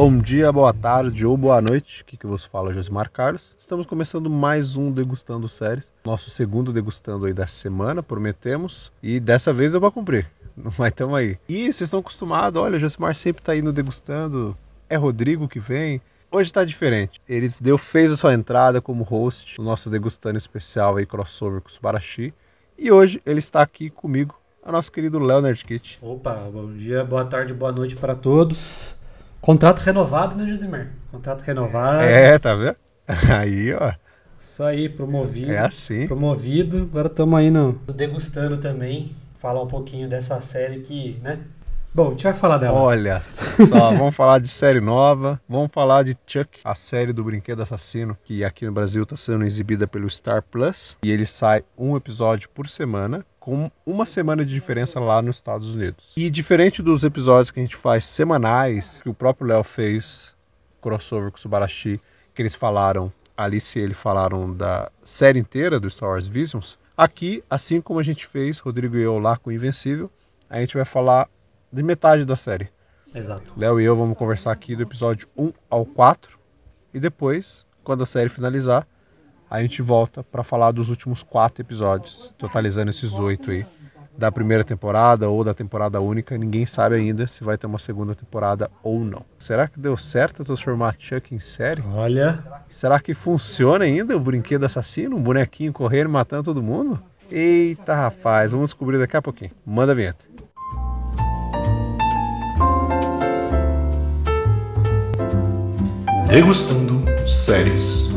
Bom dia, boa tarde ou boa noite. Aqui que vos fala Josimar Carlos. Estamos começando mais um Degustando Séries. Nosso segundo degustando aí da semana, prometemos. E dessa vez eu vou cumprir. Mas tamo aí. E vocês estão acostumados, olha, o Josimar sempre tá indo degustando. É Rodrigo que vem. Hoje tá diferente. Ele deu, fez a sua entrada como host no nosso degustando especial aí, crossover com o Subarashi. E hoje ele está aqui comigo, o nosso querido Leonard Kitt. Opa, bom dia, boa tarde, boa noite para todos. Contrato renovado, né, Josimar? Contrato renovado. É, tá vendo? Aí, ó. Isso aí, promovido. É assim. Promovido. Agora estamos aí no degustando também. Falar um pouquinho dessa série que, né? Bom, a gente vai falar dela. Olha só, vamos falar de série nova, vamos falar de Chuck, a série do Brinquedo Assassino, que aqui no Brasil está sendo exibida pelo Star Plus, e ele sai um episódio por semana, com uma semana de diferença lá nos Estados Unidos. E diferente dos episódios que a gente faz semanais, que o próprio Léo fez, crossover com o Subarashi, que eles falaram, Alice e ele falaram da série inteira do Star Wars Visions, aqui, assim como a gente fez, Rodrigo e eu lá com o Invencível, a gente vai falar de metade da série. Exato. Léo e eu vamos conversar aqui do episódio 1 ao 4 e depois, quando a série finalizar, a gente volta para falar dos últimos quatro episódios, totalizando esses oito aí da primeira temporada ou da temporada única. Ninguém sabe ainda se vai ter uma segunda temporada ou não. Será que deu certo transformar Chuck em série? Olha. Será que funciona ainda o brinquedo assassino, um bonequinho correndo matando todo mundo? Eita, rapaz, vamos descobrir daqui a pouquinho. Manda a vinheta. Degustando séries.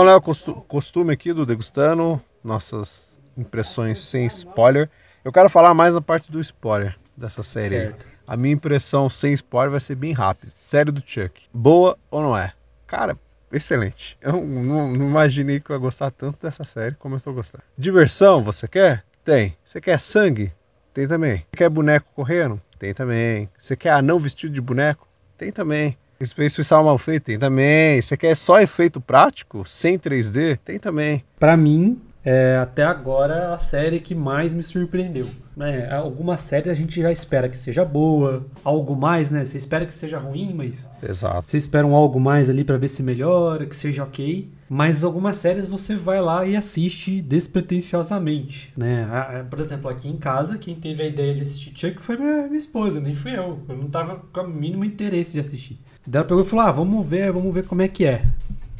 Então, Léo, costu- costume aqui do Degustando, nossas impressões sem spoiler. Eu quero falar mais na parte do spoiler dessa série. aí. Certo. A minha impressão sem spoiler vai ser bem rápida. Série do Chuck. Boa ou não é? Cara, excelente. Eu não, não imaginei que eu ia gostar tanto dessa série como eu estou gostando. Diversão, você quer? Tem. Você quer sangue? Tem também. Você quer boneco correndo? Tem também. Você quer anão vestido de boneco? Tem também. Space Suicide mal feito? Tem também. Você quer só efeito prático? Sem 3D? Tem também. Pra mim, é até agora a série que mais me surpreendeu. Né? Algumas séries a gente já espera que seja boa, algo mais, né? Você espera que seja ruim, mas Exato. Você espera um algo mais ali pra ver se melhora, que seja ok. Mas algumas séries você vai lá e assiste despretensiosamente, né? Por exemplo, aqui em casa, quem teve a ideia de assistir Chuck foi minha, minha esposa, nem fui eu. Eu não tava com o mínimo interesse de assistir. Daí ela pegou e falou: ah, vamos ver, vamos ver como é que é.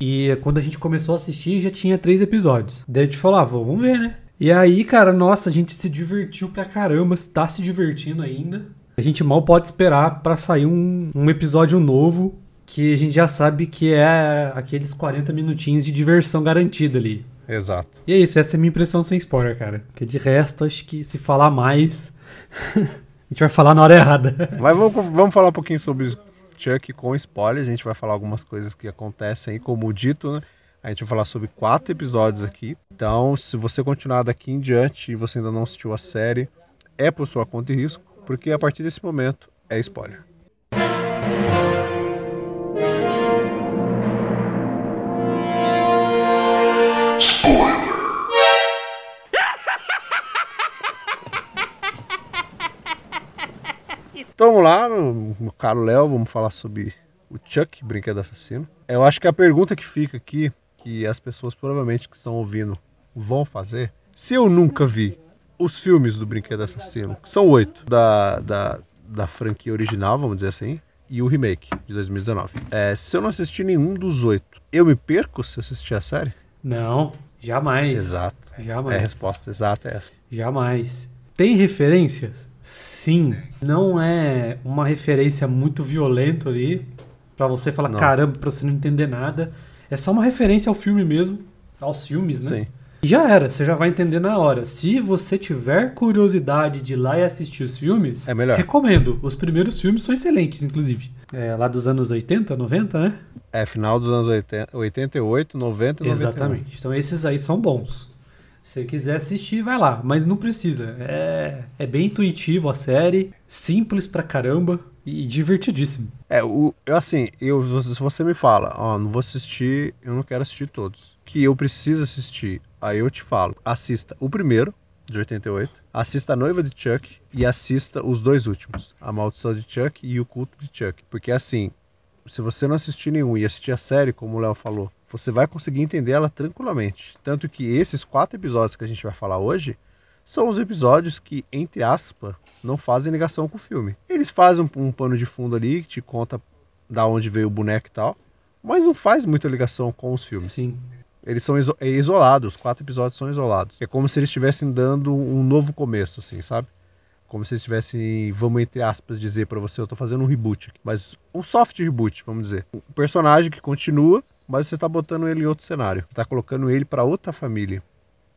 E quando a gente começou a assistir, já tinha três episódios. Daí a gente falou: ah, vamos ver, né? E aí, cara, nossa, a gente se divertiu pra caramba, tá se divertindo ainda. A gente mal pode esperar pra sair um, um episódio novo que a gente já sabe que é aqueles 40 minutinhos de diversão garantida ali. Exato. E é isso, essa é a minha impressão sem spoiler, cara. Porque de resto, acho que se falar mais, a gente vai falar na hora errada. Mas vamos, vamos falar um pouquinho sobre Chuck com spoilers. A gente vai falar algumas coisas que acontecem aí, como dito, né? A gente vai falar sobre quatro episódios aqui. Então, se você continuar daqui em diante e você ainda não assistiu a série, é por sua conta e risco, porque a partir desse momento é spoiler. Então vamos lá, meu caro Léo, vamos falar sobre o Chuck, Brinquedo Assassino. Eu acho que a pergunta que fica aqui, que as pessoas provavelmente que estão ouvindo vão fazer, se eu nunca vi os filmes do Brinquedo Assassino, que são oito, da, da, da franquia original, vamos dizer assim, e o remake de 2019. É, se eu não assistir nenhum dos oito, eu me perco se assistir a série? Não, jamais. Exato. Jamais. É, a resposta exata é essa. Jamais. Tem referências? Sim. Não é uma referência muito violenta ali pra você falar Não. caramba, pra você não entender nada. É só uma referência ao filme mesmo, aos filmes, né? Sim. E já era, você já vai entender na hora. Se você tiver curiosidade de ir lá e assistir os filmes, É melhor. recomendo. Os primeiros filmes são excelentes, inclusive. É, lá dos anos 80, 90, né? É final dos anos 80, 88, 90 e 91. Exatamente. Então esses aí são bons. Se quiser assistir, vai lá. Mas não precisa. É, é bem intuitivo a série, simples pra caramba e divertidíssimo. É, o, eu assim, eu, se você me fala, ó, não vou assistir, eu não quero assistir todos. Que eu preciso assistir, aí eu te falo, assista o primeiro, de 88. Assista A Noiva de Chuck e assista os dois últimos, A Maldição de Chuck e O Culto de Chuck. Porque assim, se você não assistir nenhum e assistir a série, como o Léo falou, você vai conseguir entender ela tranquilamente. Tanto que esses quatro episódios que a gente vai falar hoje são os episódios que, entre aspas, não fazem ligação com o filme. Eles fazem um, um pano de fundo ali que te conta da onde veio o boneco e tal, mas não faz muita ligação com os filmes. Sim. Eles são iso é isolados, os quatro episódios são isolados. É como se eles estivessem dando um novo começo, assim, sabe? Como se eles estivessem, vamos entre aspas dizer para você, eu tô fazendo um reboot, mas um soft reboot, vamos dizer. Um personagem que continua, mas você tá botando ele em outro cenário. Você tá colocando ele para outra família.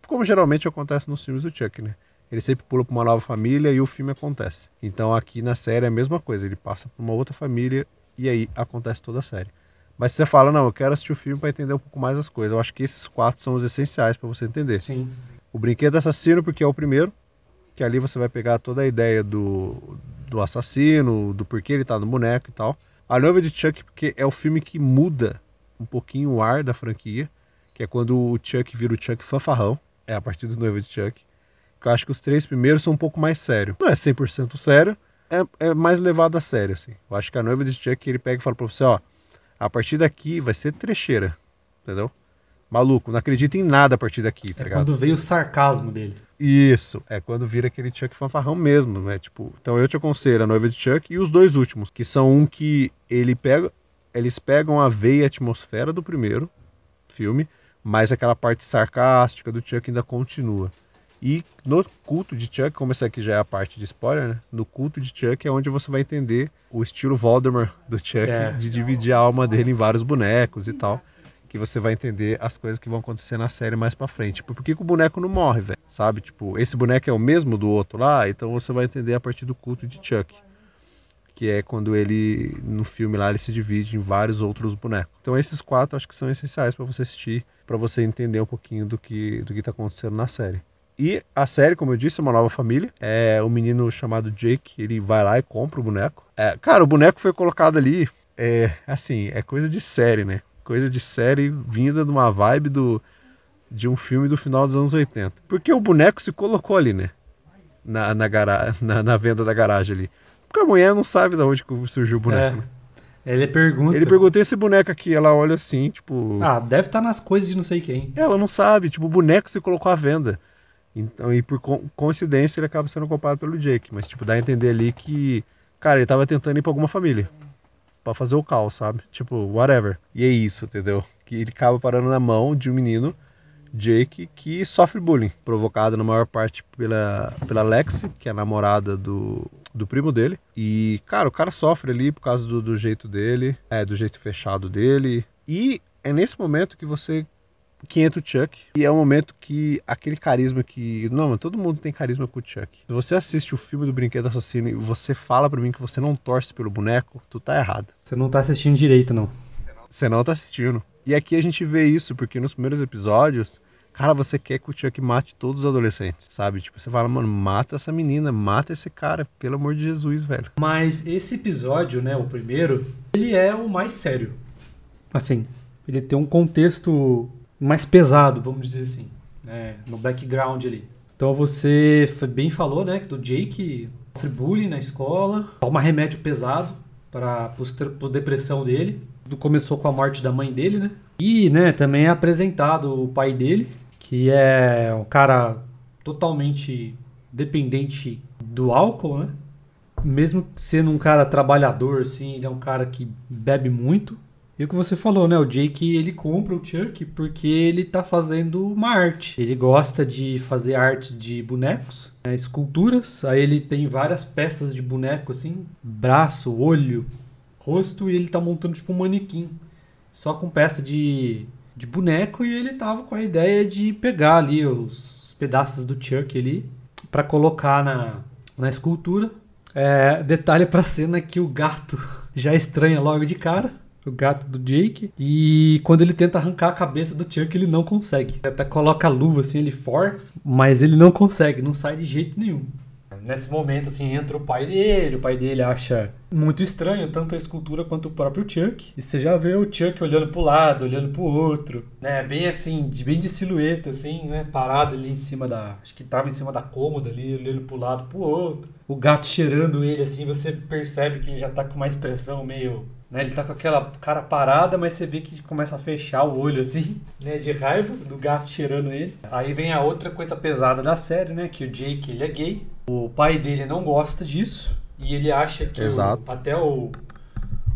Como geralmente acontece nos filmes do Chuck, né? Ele sempre pula para uma nova família e o filme acontece. Então aqui na série é a mesma coisa, ele passa para uma outra família e aí acontece toda a série. Mas você fala, não, eu quero assistir o filme para entender um pouco mais as coisas. Eu acho que esses quatro são os essenciais para você entender. Sim. O Brinquedo Assassino, porque é o primeiro, que ali você vai pegar toda a ideia do, do assassino, do porquê ele tá no boneco e tal. A Noiva de Chuck, porque é o filme que muda um pouquinho o ar da franquia, que é quando o Chuck vira o Chuck fanfarrão, é a partir do Noiva de Chuck. Eu acho que os três primeiros são um pouco mais sério. Não é 100% sério, é, é mais levado a sério, assim. Eu acho que a Noiva de Chuck, ele pega e fala pra você, ó, a partir daqui vai ser trecheira, entendeu? Maluco, não acredita em nada a partir daqui, tá É ligado? quando veio o sarcasmo dele. Isso, é quando vira aquele Chuck fanfarrão mesmo, né? Tipo, então eu te aconselho a noiva de Chuck e os dois últimos, que são um que ele pega, eles pegam a veia atmosfera do primeiro filme, mas aquela parte sarcástica do Chuck ainda continua. E no culto de Chuck, como essa aqui já é a parte de spoiler, né? No culto de Chuck é onde você vai entender o estilo Voldemort do Chuck, É. de dividir a alma dele em vários bonecos e tal. Que você vai entender as coisas que vão acontecer na série mais pra frente. Tipo, por que, que o boneco não morre, velho? Sabe? Tipo, esse boneco é o mesmo do outro lá, então você vai entender a partir do culto de Chuck. Que é quando ele, no filme lá, ele se divide em vários outros bonecos. Então esses quatro acho que são essenciais pra você assistir, pra você entender um pouquinho do que, do que tá acontecendo na série. E a série, como eu disse, é uma nova família. É um menino chamado Jake, ele vai lá e compra o boneco. É, cara, o boneco foi colocado ali, é assim, é coisa de série, né? Coisa de série vinda de uma vibe do, de um filme do final dos anos 80. Porque o boneco se colocou ali, né? Na, na, gara, na, na venda da garagem ali. Porque a mulher não sabe de onde surgiu o boneco. né? É. Ele pergunta. Ele perguntou esse boneco aqui, ela olha assim, tipo. Ah, deve estar nas coisas de não sei quem. Ela não sabe, tipo, o boneco se colocou à venda. Então, e por co- coincidência ele acaba sendo comprado pelo Jake. Mas, tipo, dá a entender ali que, cara, ele tava tentando ir pra alguma família. Pra fazer o caos, sabe? Tipo, whatever. E é isso, entendeu? Que ele acaba parando na mão de um menino, Jake, que sofre bullying. Provocado na maior parte pela, pela Lexi, que é a namorada do, do primo dele. E, cara, o cara sofre ali por causa do, do jeito dele, é, do jeito fechado dele. E é nesse momento que você que entra o Chuck. E é um momento que aquele carisma que. Não, mano, todo mundo tem carisma com o Chuck. Se você assiste o filme do Brinquedo Assassino e você fala pra mim que você não torce pelo boneco, tu tá errado. Você não tá assistindo direito, não. Você não tá assistindo. E aqui a gente vê isso, porque nos primeiros episódios, cara, você quer que o Chuck mate todos os adolescentes, sabe? Tipo, você fala, mano, mata essa menina, mata esse cara, pelo amor de Jesus, velho. Mas esse episódio, né, o primeiro, ele é o mais sério. Assim, ele tem um contexto mais pesado, vamos dizer assim, né, no background ali. Então você bem falou, né, que do Jake sofre bullying na escola, toma remédio pesado para depressão dele. Começou com a morte da mãe dele, né? E, né, também é apresentado o pai dele, que é um cara totalmente dependente do álcool, né? mesmo sendo um cara trabalhador, assim, ele é um cara que bebe muito. E o que você falou, né? O Jake, ele compra o Chuck porque ele tá fazendo uma arte. Ele gosta de fazer artes de bonecos, né, esculturas. Aí ele tem várias peças de boneco, assim, braço, olho, rosto, e ele tá montando tipo um manequim. Só com peça de, de boneco e ele tava com a ideia de pegar ali os, os pedaços do Chuck ali para colocar na, na escultura. É, detalhe pra cena que o gato já estranha logo de cara. O gato do Jake. E quando ele tenta arrancar a cabeça do Chuck, ele não consegue. Até coloca a luva assim, ele força, mas ele não consegue, não sai de jeito nenhum. Nesse momento, assim, entra o pai dele, o pai dele acha muito estranho tanto a escultura quanto o próprio Chuck. E você já vê o Chuck olhando pro lado, olhando pro outro, né? Bem assim, de, bem de silhueta, assim, né? Parado ali em cima da. Acho que tava em cima da cômoda ali, olhando pro lado, pro outro. O gato cheirando ele, assim, você percebe que ele já tá com uma expressão meio né? Ele tá com aquela cara parada, mas você vê que começa a fechar o olho assim, né? De raiva do gato cheirando ele. Aí vem a outra coisa pesada da série, né? Que o Jake ele é gay. O pai dele não gosta disso. E ele acha que o, até o,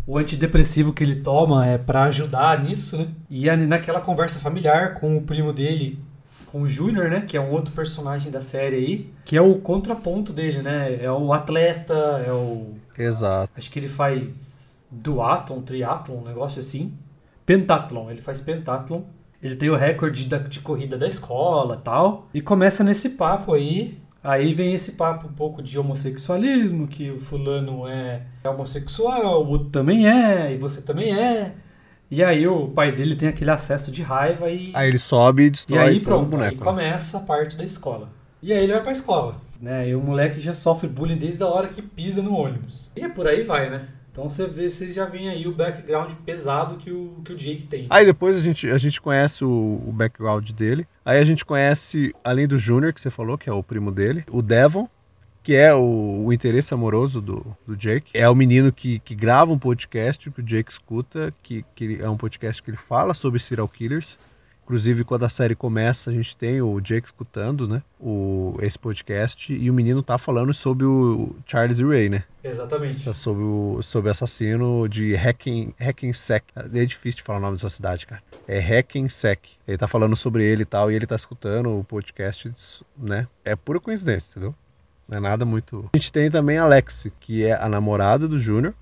o antidepressivo que ele toma é para ajudar nisso, né? E naquela conversa familiar com o primo dele, com o Júnior, né? Que é um outro personagem da série aí. Que é o contraponto dele, né? É o atleta, é o. Exato. Acho que ele faz duatlon, triatlon, um negócio assim. Pentathlon, ele faz pentathlon. Ele tem o recorde de, de corrida da escola tal. E começa nesse papo aí. Aí vem esse papo um pouco de homossexualismo, que o fulano é, homossexual, o outro também é, e você também é. E aí o pai dele tem aquele acesso de raiva e. Aí ele sobe e destrói e aí, pronto, boneco. Aí começa a parte da escola. E aí ele vai pra escola. Né? E o moleque já sofre bullying desde a hora que pisa no ônibus. E por aí vai, né? Então você vê, vocês já vêm aí o background pesado que o, que o Jake tem. Aí depois a gente, a gente conhece o, o background dele. Aí a gente conhece, além do Junior, que você falou, que é o primo dele, o Devon, que é o, o, interesse amoroso do, do Jake. É o menino que, que grava um podcast que o Jake escuta, que, que é um podcast que ele fala sobre serial killers. Inclusive, quando a série começa, a gente tem o Jake escutando, né? O, esse podcast e o menino tá falando sobre o Charles Ray, né? Exatamente. Sobre o sobre assassino de Hacking, Hackensack. É difícil de falar o nome dessa cidade, cara. É Hackensack. Ele tá falando sobre ele e tal, e ele tá escutando o podcast, né? É pura coincidência, entendeu? Não é nada muito. A gente tem também a Alex, que é a namorada do Júnior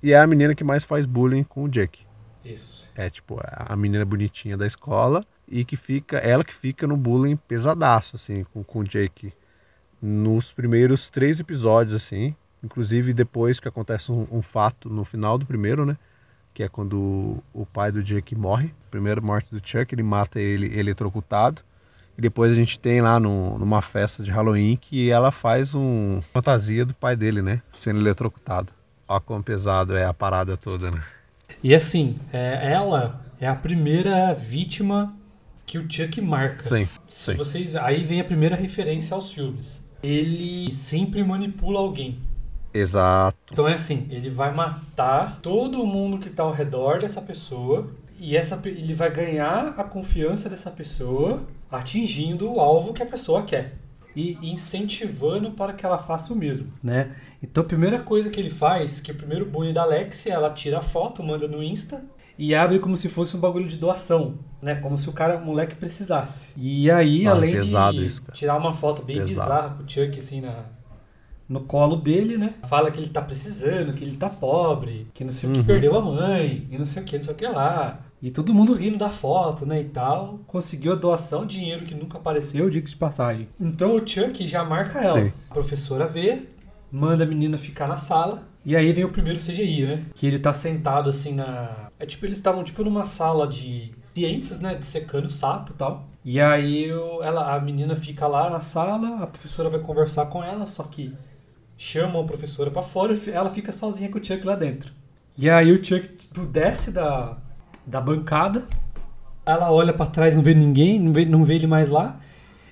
e é a menina que mais faz bullying com o Jake. Isso. É tipo a menina bonitinha da escola e que fica, ela que fica no bullying pesadaço, assim, com, com o Jake. Nos primeiros três episódios, assim. Inclusive depois que acontece um, um, fato no final do primeiro, né? Que é quando o, o pai do Jake morre. Primeira morte do Chuck, ele mata ele eletrocutado. E depois a gente tem lá no, numa festa de Halloween que ela faz um fantasia do pai dele, né? Sendo eletrocutado. Olha quão pesado é a parada toda, né? E assim, é, ela é a primeira vítima que o Chuck marca. Sim, Se vocês, aí vem a primeira referência aos filmes. Ele sempre manipula alguém. Exato. Então é assim, ele vai matar todo mundo que está ao redor dessa pessoa e essa, ele vai ganhar a confiança dessa pessoa atingindo o alvo que a pessoa quer e incentivando para que ela faça o mesmo, né? Então a primeira coisa que ele faz, que é o primeiro bullying da Alexia, ela tira a foto, manda no Insta e abre como se fosse um bagulho de doação, né? Como se o cara, o moleque precisasse. E aí, além de isso, tirar uma foto bem pesado. bizarra com o Chuck assim na no colo dele, né? Fala que ele tá precisando, que ele tá pobre, que não sei o que uhum. perdeu a mãe, e não sei o que, não sei o que lá. E todo mundo rindo da foto, né, e tal. Conseguiu a doação, dinheiro que nunca apareceu, diga de passagem. Então o Chuck já marca ela. Sim. A professora vê, manda a menina ficar na sala. E aí vem o primeiro CGI, né? Que ele tá sentado assim na. É tipo, eles estavam tipo numa sala de ciências, né? De secando sapo e tal. E aí ela, a menina fica lá na sala, a professora vai conversar com ela, só que chamam a professora para fora ela fica sozinha com o Chuck lá dentro. E aí o Chuck tipo, desce da, da bancada, ela olha para trás, não vê ninguém, não vê, não vê ele mais lá.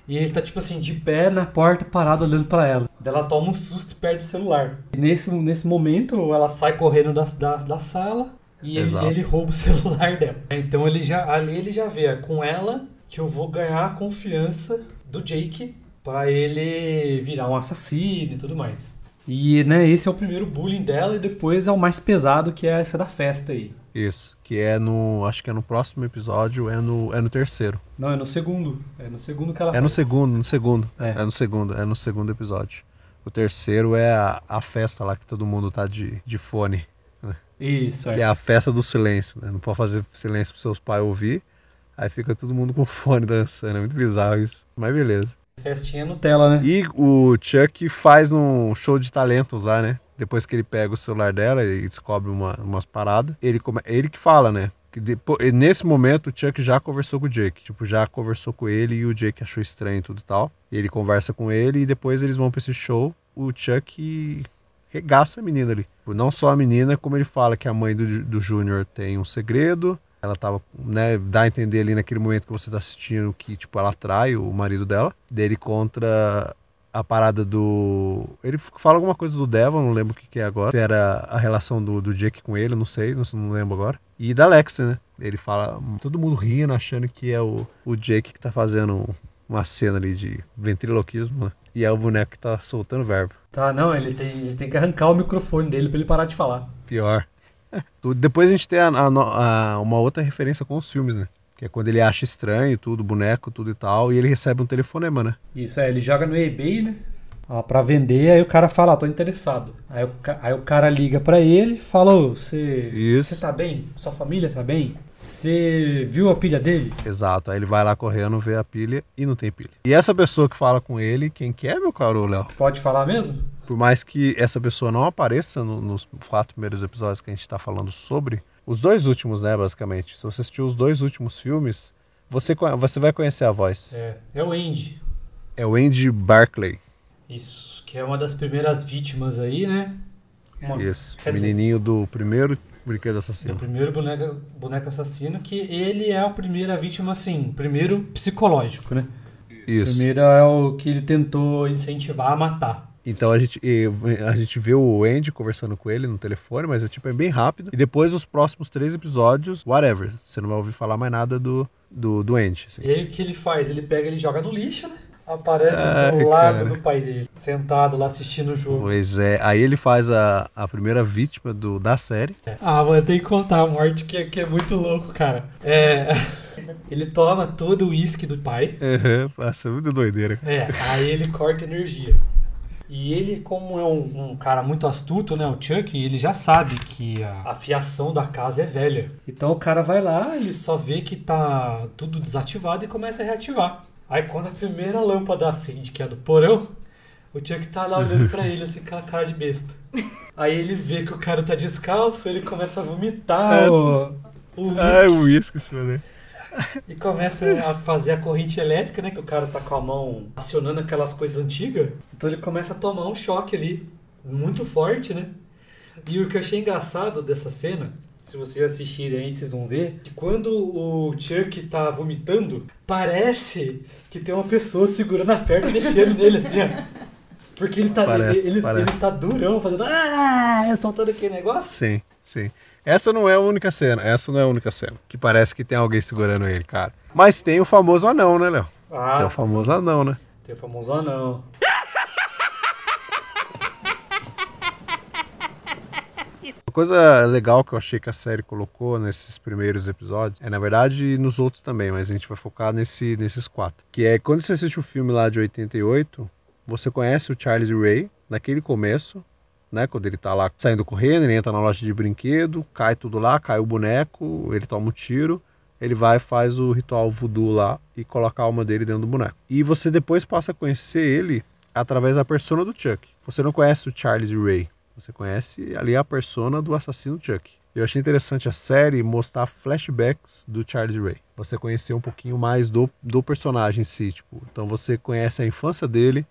E ele tá, tipo assim, de pé na porta, parado, olhando para ela. Ela toma um susto e perde o celular. E nesse, nesse momento, ela sai correndo da, da, da sala e ele, ele, rouba o celular dela. Então ele já, ali ele já vê, é com ela que eu vou ganhar a confiança do Jake para ele virar um assassino e tudo mais. E, né, esse é o primeiro bullying dela e depois é o mais pesado, que é essa da festa aí. Isso, que é no, acho que é no próximo episódio, é no, é no terceiro. Não, é no segundo. É no segundo que ela É faz. no segundo, no segundo. É. é. no segundo, é no segundo episódio. O terceiro é a, a festa lá que todo mundo tá de, de fone. Né? Isso, é. Que é a festa do silêncio, né? Não pode fazer silêncio pros seus pais ouvir. Aí fica todo mundo com fone dançando. É muito bizarro isso. Mas beleza. Festinha Nutella, né? E o Chuck faz um show de talentos lá, né? Depois que ele pega o celular dela e descobre uma, umas paradas, ele, come... ele que fala, né? Que depois, nesse momento o Chuck já conversou com o Jake, tipo, já conversou com ele e o Jake achou estranho tudo e tal. Ele conversa com ele e depois eles vão para esse show o Chuck regaça a menina ali. Não só a menina, como ele fala que a mãe do, do Júnior tem um segredo. Ela tava, né, dá a entender ali naquele momento que você tá assistindo que, tipo, ela atrai o marido dela. Dele contra a parada do. Ele fala alguma coisa do Devon, não lembro o que, que é agora. Se era a relação do, do Jake com ele, não sei, não, não lembro agora. E da Lexi, né? Ele fala, todo mundo rindo, achando que é o, o Jake que tá fazendo uma cena ali de ventriloquismo, né? E é o boneco que tá soltando verbo. Tá, não, ele tem, eles têm que arrancar o microfone dele pra ele parar de falar. Pior. Depois a gente tem a, a, a, uma outra referência com os filmes, né? Que é quando ele acha estranho tudo, boneco, tudo e tal, e ele recebe um telefonema, né? Isso, é, ele joga no eBay, né? Ó, pra vender, aí o cara fala, ó, tô interessado. Aí o, aí o cara liga pra ele fala, você tá bem? Sua família tá bem? Você viu a pilha dele? Exato, aí ele vai lá correndo, vê a pilha e não tem pilha. E essa pessoa que fala com ele, quem que é, meu caro Léo? Pode falar mesmo? Por mais que essa pessoa não apareça no, nos quatro primeiros episódios que a gente tá falando sobre, os dois últimos, né, basicamente. Se você assistiu os dois últimos filmes, você, você vai conhecer a voz. É, é o Andy. É o Andy Barclay. Isso, que é uma das primeiras vítimas aí, né? Uma... Isso, Quer menininho dizer... do primeiro brinquedo assassino. Do primeiro boneco, boneco assassino, que ele é a primeira vítima, assim, primeiro psicológico, né? Isso. Primeiro é o que ele tentou incentivar a matar. Então a gente, a gente vê o Andy conversando com ele no telefone, mas é tipo é bem rápido. E depois os próximos três episódios, whatever. Você não vai ouvir falar mais nada do, do, do Andy. Assim. E aí o que ele faz? Ele pega ele joga no lixo, né? Aparece do lado cara. do pai dele, sentado lá assistindo o jogo. Pois é, aí ele faz a, a primeira vítima do, da série. É. Ah, mano, tem que contar a morte que, que é muito louco, cara. É. Ele toma todo o uísque do pai. Uhum, passa muito doideira. É, aí ele corta energia. E ele, como é um, um, cara muito astuto, né, o Chuck, ele já sabe que a, a fiação da casa é velha. Então o cara vai lá, ele só vê que tá tudo desativado e começa a reativar. Aí quando a primeira lâmpada acende, que é a do porão, o Chuck tá lá olhando pra ele assim com a cara de besta. Aí ele vê que o cara tá descalço, ele começa a vomitar é, o, o uísque. É, o uísque, isso, e começa a fazer a corrente elétrica, né? Que o cara tá com a mão acionando aquelas coisas antigas. Então ele começa a tomar um choque ali, muito forte, né? E o que eu achei engraçado dessa cena, se vocês assistirem aí, vocês vão ver, que quando o Chuck tá vomitando, parece que tem uma pessoa segurando a perna e mexendo nele, assim, ó. Porque ele tá, parece, ele, ele, ele, tá durão, fazendo. Ah! Soltando aquele negócio. Sim, sim. Essa não é a única cena. Essa não é a única cena. Que parece que tem alguém segurando ele, cara. Mas tem o famoso anão, né, Léo? Ah. Tem o famoso anão, né? Tem o famoso anão. Uma coisa legal que eu achei que a série colocou nesses primeiros episódios, é na verdade nos outros também, mas a gente vai focar nesse, nesses quatro. Que é quando você assiste o filme lá de 88, você conhece o Charles Ray naquele começo, né? Quando ele tá lá saindo correndo, ele entra na loja de brinquedo, cai tudo lá, cai o boneco, ele toma um tiro, ele vai faz o ritual voodoo lá e coloca a alma dele dentro do boneco. E você depois passa a conhecer ele através da persona do Chuck. Você não conhece o Charles Ray, você conhece ali a persona do assassino Chuck. Eu achei interessante a série mostrar flashbacks do Charles Ray. Você conhecer um pouquinho mais do, do personagem em si. Tipo, então você conhece a infância dele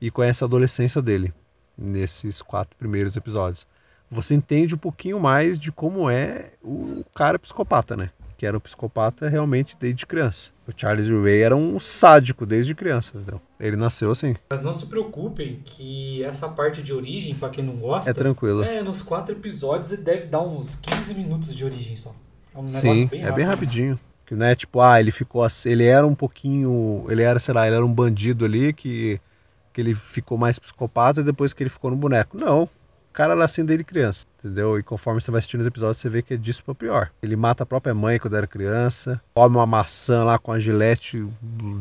e conhece a adolescência dele nesses quatro primeiros episódios. Você entende um pouquinho mais de como é o cara psicopata, né? Que era um psicopata realmente desde criança. O Charles Ray era um sádico desde criança, então ele nasceu assim. Mas não se preocupem que essa parte de origem, para quem não gosta, é tranquilo. É, nos quatro episódios ele deve dar uns 15 minutos de origem só. É um Sim, bem é bem rapidinho. Que, né, tipo, ah, ele ficou ele era um pouquinho, ele era, sei lá, ele era um bandido ali que que ele ficou mais psicopata depois que ele ficou no boneco. Não. O cara era assim desde criança, entendeu? E conforme você vai assistindo os episódios, você vê que é disso pra pior. Ele mata a própria mãe quando era criança, come uma maçã lá com a gilete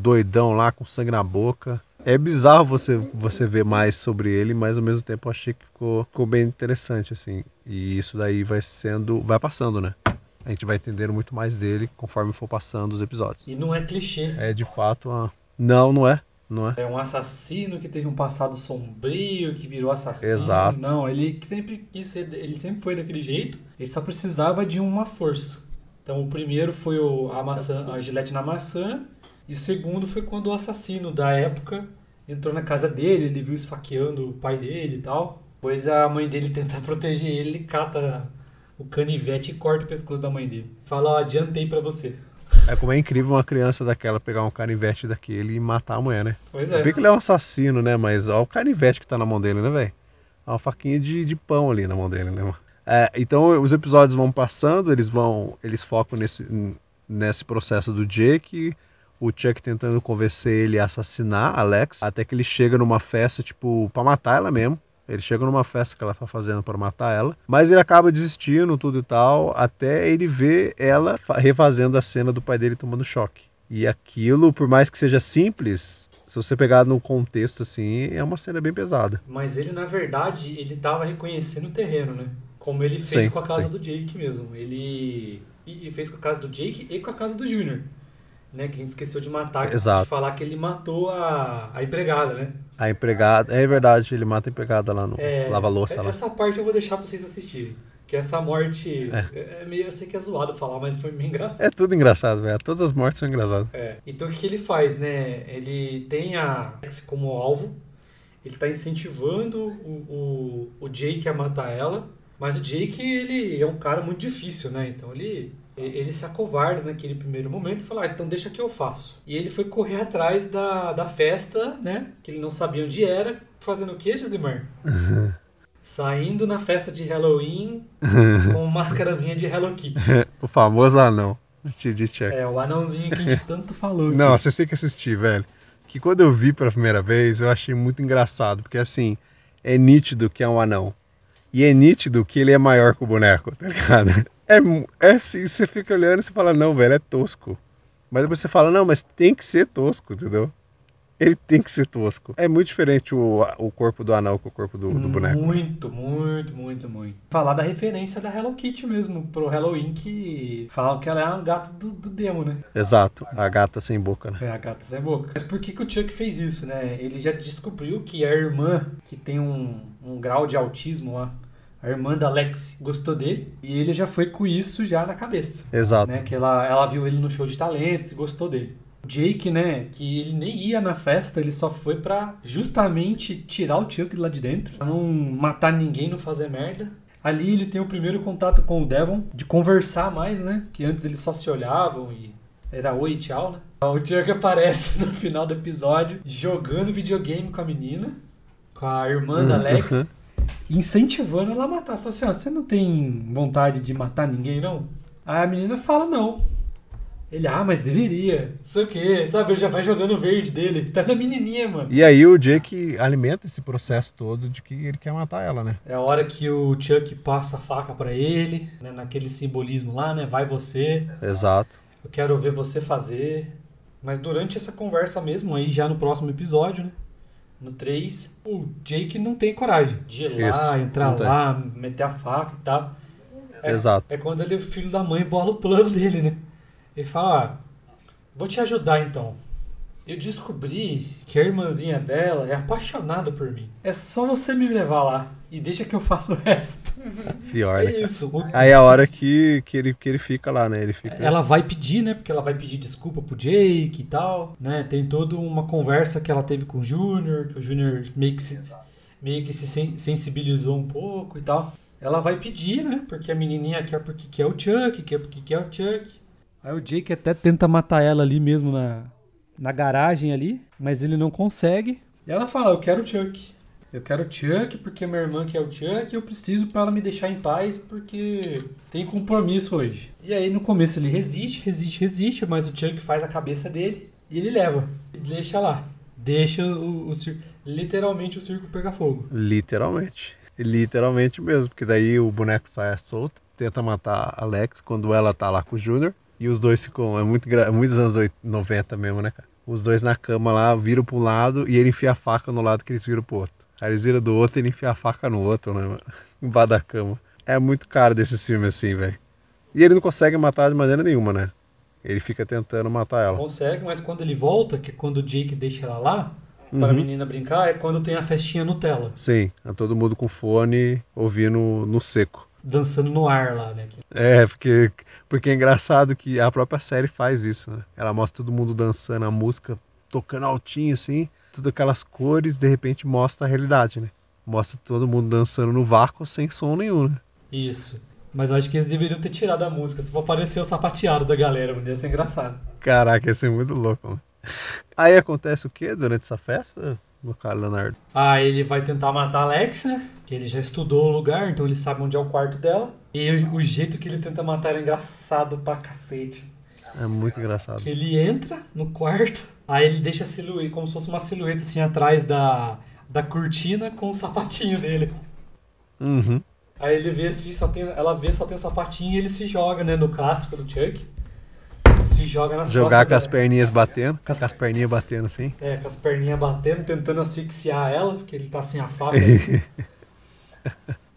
doidão lá, com sangue na boca. É bizarro você, você ver mais sobre ele, mas ao mesmo tempo eu achei que ficou, ficou bem interessante, assim. E isso daí vai sendo. vai passando, né? A gente vai entendendo muito mais dele conforme for passando os episódios. E não é clichê. É de fato uma. Não, não é não é? É um assassino que teve um passado sombrio, que virou assassino. Exato. Não, ele sempre quis ser, ele sempre foi daquele jeito. Ele só precisava de uma força. Então o primeiro foi o, a maçã, a gilete na maçã, e o segundo foi quando o assassino da época entrou na casa dele, ele viu esfaqueando o pai dele e tal. Pois a mãe dele tenta proteger ele, ele cata o canivete e corta o pescoço da mãe dele. Fala, ó, adiantei pra você. É como é incrível uma criança daquela pegar um canivete daquele e matar a mulher, né? Pois Eu é. vi que ele é um assassino, né? Mas ó o canivete que tá na mão dele, né, velho? É uma faquinha de, de pão ali na mão dele, né, mano? É, então os episódios vão passando, eles vão. Eles focam nesse, nesse processo do Jake, o Chuck tentando convencer ele a assassinar a Alex, até que ele chega numa festa, tipo, pra matar ela mesmo. Ele chega numa festa que ela tá fazendo pra matar ela, mas ele acaba desistindo, tudo e tal, até ele ver ela fa- refazendo a cena do pai dele tomando choque. E aquilo, por mais que seja simples, se você pegar no contexto assim, é uma cena bem pesada. Mas ele, na verdade, ele tava reconhecendo o terreno, né? Como ele fez Sim, com a casa sim. do Jake mesmo. Ele e fez com a casa do Jake e com a casa do Junior. Né? Que a gente esqueceu de matar, Exato. de falar que ele matou a, a empregada, né? A empregada, é verdade, ele mata a empregada lá no É, lava-louça lá. Essa parte eu vou deixar pra vocês assistirem. Que essa morte. É. É. meio, eu sei que é zoado falar, mas foi meio engraçado. É tudo engraçado, velho. Todas as mortes são engraçadas. É. Então o que ele faz, né? Ele tem a Alex como alvo, ele tá incentivando o, o, o Jake a matar ela, mas o Jake, ele é um cara muito difícil, né? Então ele, ele se acovarda naquele primeiro momento e fala, ah, então deixa que eu faço. E ele foi correr atrás da, da festa, né? Que ele não sabia onde era, fazendo o quê, Josimar? Saindo na festa de Halloween com máscarazinha de Hello Kitty. o famoso anão. É, o anãozinho que a gente tanto falou. Não, vocês têm que assistir, velho. Que quando eu vi pela primeira vez, eu achei muito engraçado. Porque assim, é nítido que é um anão. E é nítido que ele é maior que o boneco, tá ligado? É, é assim, você fica olhando e você fala, não, velho, é tosco. Mas depois você fala, não, mas tem que ser tosco, entendeu? Ele tem que ser tosco. É muito diferente o, o corpo do anão com o corpo do, do boneco. Muito, muito, muito, muito. Falar da referência da Hello Kitty mesmo, pro Halloween, que falam que ela é uma gata do, do demo, né? Exato, a gata sem boca, né? É a gata sem boca. Mas por que, que o Chuck fez isso, né? Ele já descobriu que a irmã, que tem um, um grau de autismo lá, a irmã da Alex gostou dele, e ele já foi com isso já na cabeça. Exato. Né? Que ela, ela viu ele no show de talentos e gostou dele. O Jake, né, que ele nem ia na festa, ele só foi pra justamente tirar o Chuck lá de dentro, pra não matar ninguém, não fazer merda. Ali ele tem o primeiro contato com o Devon, de conversar mais, né? Que antes eles só se olhavam e era oi, tchau, né? O Chuck aparece no final do episódio jogando videogame com a menina, com a irmã da Alex, Uhum. Incentivando ela a matar. Falou assim: ó, você não tem vontade de matar ninguém, não? Aí a menina fala: não. Ele, ah, mas deveria. Não sei o que, sabe? Ele já vai jogando verde dele. Tá na menininha, mano. E aí o Jake alimenta esse processo todo de que ele quer matar ela, né? É a hora que o Chuck passa a faca pra ele, né, naquele simbolismo lá, né? Vai você, Exato. eu quero ver você fazer. Mas durante essa conversa mesmo, aí já no próximo episódio, né? No 3, o Jake não tem coragem de ir lá, Isso, entrar tem. lá, meter a faca e tal. É. Exato. É quando ele, o filho da mãe, bola o plano dele, né? Ele fala, ah, vou te ajudar então. Eu descobri que a irmãzinha dela é apaixonada por mim. É só você me levar lá e deixa que eu faça o resto. Pior, né? É isso. O- Aí é a hora que, que, ele, que ele fica lá, né? Ele fica. Ela vai pedir, né? Porque ela vai pedir desculpa pro Jake e tal, né? Tem toda uma conversa que ela teve com o Júnior, que o Júnior meio que se, meio que se sen- sensibilizou um pouco e tal. Ela vai pedir, né? Porque a menininha quer porque quer o Chuck, quer porque quer o Chuck. Aí o Jake até tenta matar ela ali mesmo na, na garagem ali, mas ele não consegue. E ela fala, eu quero o Chuck. Eu quero o Chuck porque minha irmã quer o Chuck e eu preciso pra ela me deixar em paz porque tem compromisso hoje. E aí no começo ele resiste, resiste, resiste, mas o Chuck faz a cabeça dele e ele leva. Deixa lá. Deixa o, o circo. Literalmente o circo pegar fogo. Literalmente. Literalmente mesmo, porque daí o boneco sai solto, tenta matar a Alex quando ela tá lá com o Júnior. E os dois ficam. É muito, é muitos anos 80, 90 mesmo, né, cara? Os dois na cama lá, viram pro lado e ele enfia a faca no lado que eles viram pro outro. Aí eles viram do outro e ele enfia a faca no outro, né, mano? Embaixo da cama. É muito caro desses filmes assim, velho. E ele não consegue matar de maneira nenhuma, né? Ele fica tentando matar ela. Consegue, mas quando ele volta, que é quando o Jake deixa ela lá, para a Uhum. menina brincar, é quando tem a festinha Nutella. Sim, é todo mundo com fone ouvindo no seco. Dançando no ar lá, né? É, porque, porque é engraçado que a própria série faz isso, né? Ela mostra todo mundo dançando a música, tocando altinho assim, tudo aquelas cores, de repente mostra a realidade, né? Mostra todo mundo dançando no vácuo sem som nenhum, né? Isso. Mas eu acho que eles deveriam ter tirado a música, se for aparecer o sapateado da galera, ia ser engraçado. Caraca, ia ser muito louco, mano. Aí acontece o que durante essa festa, meu caro Leonardo? Aí ele vai tentar matar a Alex, né? Que ele já estudou o lugar, então ele sabe onde é o quarto dela. E o jeito que ele tenta matar ela é engraçado pra cacete. É muito engraçado. Ele entra no quarto, aí ele deixa a silhueta, como se fosse uma silhueta assim atrás da, da cortina com o sapatinho dele. Uhum. Aí ele vê assim, só tem, ela vê só tem o sapatinho e ele se joga, né, no clássico do Chuck. Joga nas Jogar costas com as perninhas batendo, Com as- com as perninhas batendo assim. É, com as perninhas batendo, tentando asfixiar ela, porque ele tá sem a faca.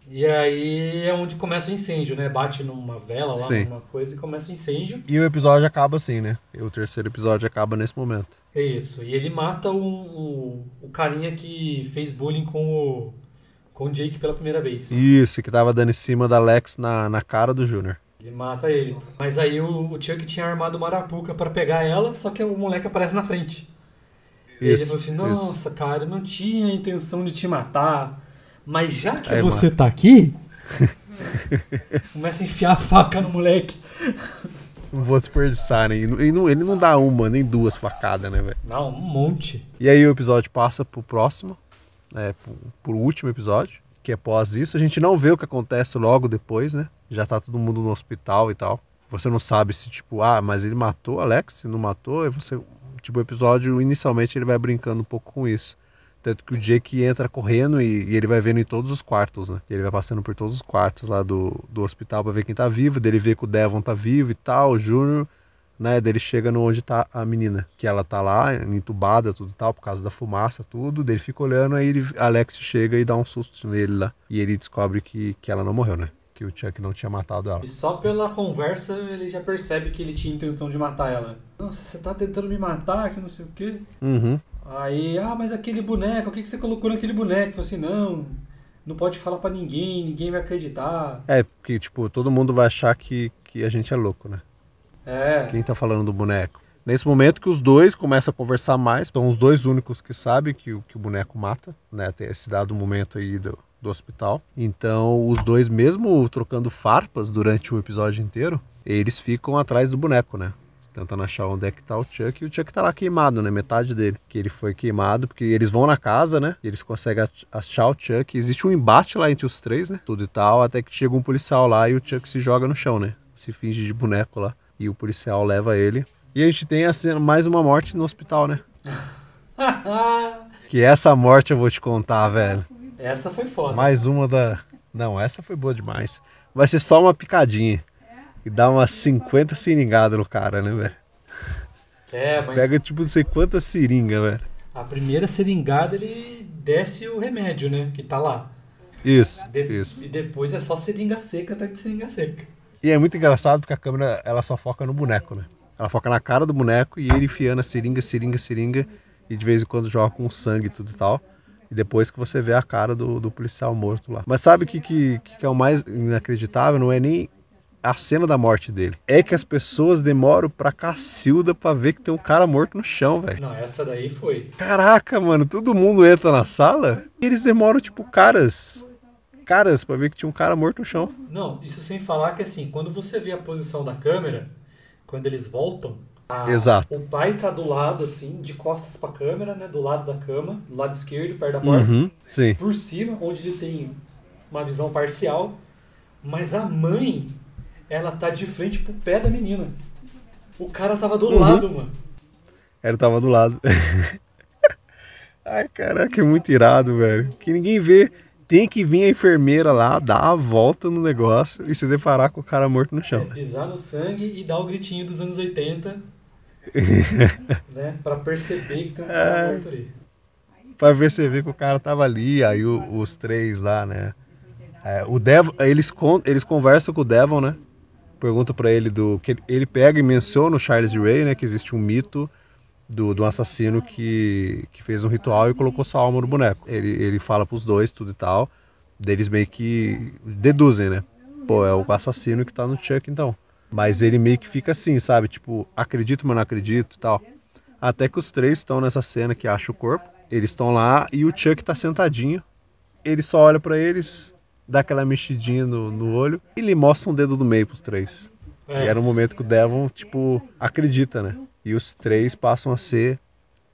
e aí é onde começa o incêndio, né? Bate numa vela lá, Sim. numa coisa e começa o incêndio. E o episódio acaba assim, né? E o terceiro episódio acaba nesse momento. É isso. E ele mata o, o, o carinha que fez bullying com o, com o Jake pela primeira vez. Isso, que tava dando em cima da Lex na, na cara do Júnior. Ele mata ele. Mas aí o, o Chuck tinha armado uma arapuca pra pegar ela, só que o moleque aparece na frente. E ele Isso, falou assim: isso. Nossa, cara, eu não tinha intenção de te matar. Mas já que Aí você tá aqui. começa a enfiar a faca no moleque. Não vou desperdiçar, né? E não- e não- ele não dá uma, nem duas facadas, né, velho? Não, um monte. E aí o episódio passa pro próximo, né? Pro, pro último episódio, que é após isso. A gente não vê o que acontece logo depois, né? Já tá todo mundo no hospital e tal. Você não sabe se, tipo, ah, mas ele matou Alex, se não matou, aí você. Tipo, o episódio, inicialmente, ele vai brincando um pouco com isso. Tanto que o Jake entra correndo e, e ele vai vendo em todos os quartos, né? Ele vai passando por todos os quartos lá do, do hospital pra ver quem tá vivo. Dele vê que o Devon tá vivo e tal, o Júnior, né? Daí ele chega no onde tá a menina, que ela tá lá, entubada, tudo tal, por causa da fumaça, tudo. Daí ele fica olhando, aí ele, Alex chega e dá um susto nele lá. E ele descobre que, que ela não morreu, né? Que o Chuck não tinha matado ela. E só pela conversa ele já percebe que ele tinha intenção de matar ela. Nossa, você tá tentando me matar, que não sei o quê. Uhum. Aí, ah, mas aquele boneco, o que, que você colocou naquele boneco? Falei assim, não, não pode falar pra ninguém, ninguém vai acreditar. É, porque, tipo, todo mundo vai achar que, que a gente é louco, né? É, Quem tá falando do boneco? Nesse momento que os dois começam a conversar mais, são os dois únicos que sabem que, o- que o boneco mata, né? Tem esse dado momento aí do, do hospital. Então, os dois, mesmo trocando farpas durante o episódio inteiro, eles ficam atrás do boneco, né? Tentando achar onde é que tá o Chuck. E o Chuck tá lá queimado, né? Metade dele. Que ele foi queimado, porque eles vão na casa, né? E eles conseguem ach- achar o Chuck. Existe um embate lá entre os três, né? Tudo e tal. Até que chega um policial lá e o Chuck se joga no chão, né? Se finge de boneco lá. E o policial leva ele. E a gente tem a cena- mais uma morte no hospital, né? Que essa morte eu vou te contar, velho. Essa foi foda. Mais uma da. Não, essa foi boa demais. Vai ser só uma picadinha. E dá umas 50 seringadas no cara, né, velho? É, mas Pega tipo não sei quantas seringas, velho. a primeira seringada ele desce o remédio, né? Que tá lá. Isso, De- isso. E depois é só seringa seca, até de seringa seca. E é muito engraçado porque a câmera ela só foca no boneco, né? Ela foca na cara do boneco e ele enfiando a seringa, seringa, seringa. E de vez em quando joga com sangue e tudo e tal. E depois que você vê a cara do, do policial morto lá. Mas sabe o que, que, que é o mais inacreditável? Não é nem a cena da morte dele. É que as pessoas demoram pra cacilda pra ver que tem um cara morto no chão, velho. Não, essa daí foi. Caraca, mano, todo mundo entra na sala e eles demoram, tipo, caras. Caras pra ver que tinha um cara morto no chão. Não, isso sem falar que assim, quando você vê a posição da câmera, quando eles voltam, a- Exato. o pai tá do lado, assim, de costas pra câmera, né? Do lado da cama, do lado esquerdo, perto da porta. Uhum, sim. Por cima, onde ele tem uma visão parcial. Mas a mãe, ela tá de frente pro pé da menina. O cara tava do Uhum. lado, mano. Ele tava do lado. Ai, caraca, é muito irado, velho. Que ninguém vê. Tem que vir a enfermeira lá, dar a volta no negócio e se deparar com o cara morto no É chão. pisar no sangue e dar o gritinho dos anos 80, né? Pra perceber que tem um cara É. morto ali. Pra ver que o cara tava ali, aí o- os três lá, né? É, o Devon, eles, con- eles conversam com o Devon, né? Pergunta pra ele do. que ele- pega e menciona o Charles Ray, né? Que existe um mito do, do assassino que, que fez um ritual e colocou sua alma no boneco. Ele, ele fala pros dois, tudo e tal. Deles meio que deduzem, né? Pô, é o assassino que tá no Chuck então. Mas ele meio que fica assim, sabe? Tipo, acredito, mas não acredito e tal. Até que os três estão nessa cena que acha o corpo. Eles estão lá e o Chuck tá sentadinho. Ele só olha pra eles, dá aquela mexidinha no, no olho e lhe mostra um dedo do meio pros três. É, E era um momento que o Devon, tipo, acredita, né? E os três passam a ser,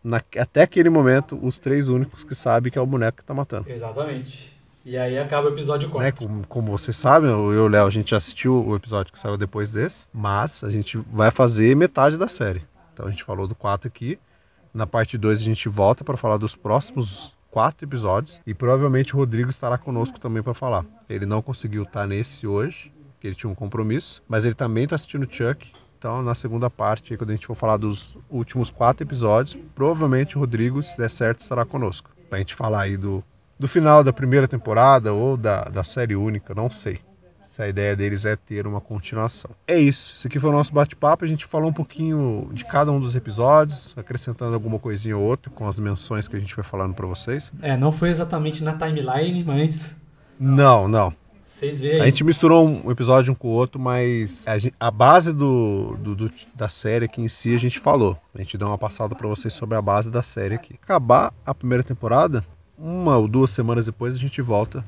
na- até aquele momento, os três únicos que sabem que é o boneco que tá matando. Exatamente. E aí acaba o episódio 4. Né? Como, como vocês sabem, eu e o Léo, a gente já assistiu o episódio que saiu depois desse, mas a gente vai fazer metade da série. Então a gente falou do 4 aqui. Na parte 2 a gente volta para falar dos próximos quatro episódios e provavelmente o Rodrigo estará conosco também para falar. Ele não conseguiu estar nesse hoje, que ele tinha um compromisso, mas ele também está assistindo Chuck. Então, na segunda parte, quando a gente for falar dos últimos quatro episódios, provavelmente o Rodrigo, se der certo, estará conosco. Pra gente falar aí do, do final da primeira temporada ou da, da série única, não sei. Se a ideia deles é ter uma continuação. É isso. Esse aqui foi o nosso bate-papo. A gente falou um pouquinho de cada um dos episódios, acrescentando alguma coisinha ou outra com as menções que a gente foi falando pra vocês. É, não foi exatamente na timeline, mas Não, não. vocês veem A gente misturou um episódio um com o outro, mas a, gen- a base do, do- do- da série aqui em si a gente falou. A gente deu uma passada pra vocês sobre a base da série aqui. Acabar a primeira temporada, uma ou duas semanas depois a gente volta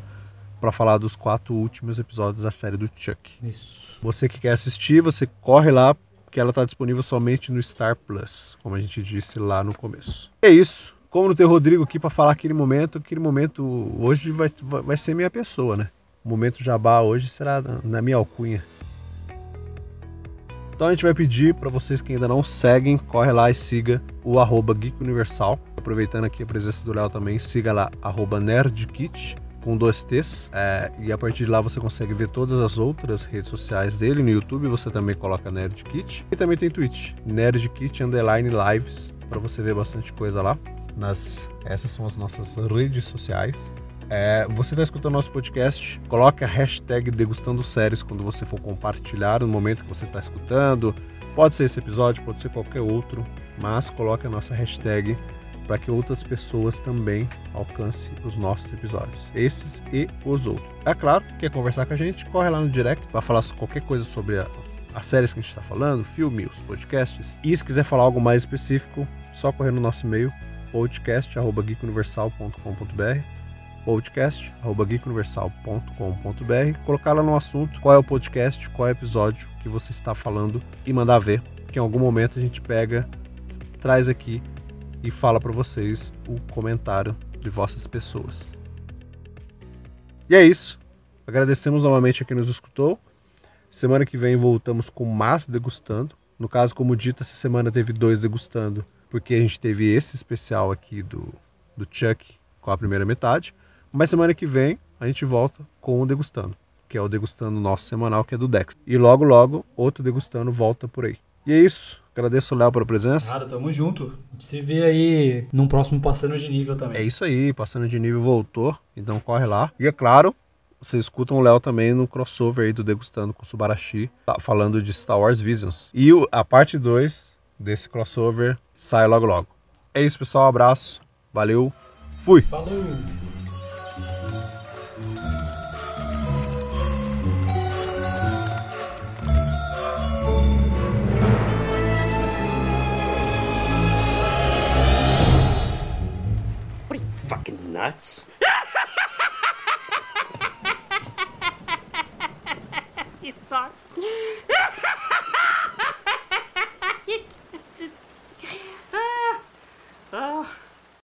pra falar dos quatro últimos episódios da série do Chuck. Isso. Você que quer assistir, você corre lá, porque ela está disponível somente no Star Plus, como a gente disse lá no começo. É isso. Como não tem o Rodrigo aqui para falar aquele momento, aquele momento hoje vai, vai ser minha pessoa, né? O momento jabá hoje será na minha alcunha. Então a gente vai pedir para vocês que ainda não seguem, corre lá e siga o arroba Geek Universal. Aproveitando aqui a presença do Léo também, siga lá arroba NerdKit com dois T's. É, e a partir de lá você consegue ver todas as outras redes sociais dele. No YouTube você também coloca NerdKit. E também tem Twitch, NerdKit Underline Lives, para você ver bastante coisa lá. Nas, essas são as nossas redes sociais. É, você está escutando nosso podcast, coloque a hashtag Degustando Séries quando você for compartilhar no momento que você está escutando. Pode ser esse episódio, pode ser qualquer outro, mas coloque a nossa hashtag para que outras pessoas também alcancem os nossos episódios, esses e os outros. É claro, quer conversar com a gente, corre lá no direct para falar qualquer coisa sobre a, as séries que a gente está falando, filme, os podcasts. E se quiser falar algo mais específico, só correr no nosso e-mail podcast@geekuniversal.com.br podcast@geekuniversal.com.br, colocar lá no assunto qual é o podcast, qual é o episódio que você está falando e mandar ver, que em algum momento a gente pega, traz aqui e fala para vocês o comentário de vossas pessoas. E é isso. Agradecemos novamente a quem nos escutou. Semana que vem voltamos com mais degustando. No caso, como dito, essa semana teve dois degustando, porque a gente teve esse especial aqui do, do Chuck com a primeira metade. Mas semana que vem a gente volta com o degustando, que é o degustando nosso semanal, que é do Dex. E logo, logo, outro degustando volta por aí. E é isso. Agradeço o Léo pela presença. Nada, tamo junto. Se vê aí num próximo passando de nível também. É isso aí, passando de nível voltou, então corre lá. E é claro, vocês escutam o Léo também no crossover aí do Degustando com o Subarashi, tá falando de Star Wars Visions. E a parte 2 desse crossover sai logo logo. É isso, pessoal, abraço, valeu, fui! Falou! Fucking nuts? you thought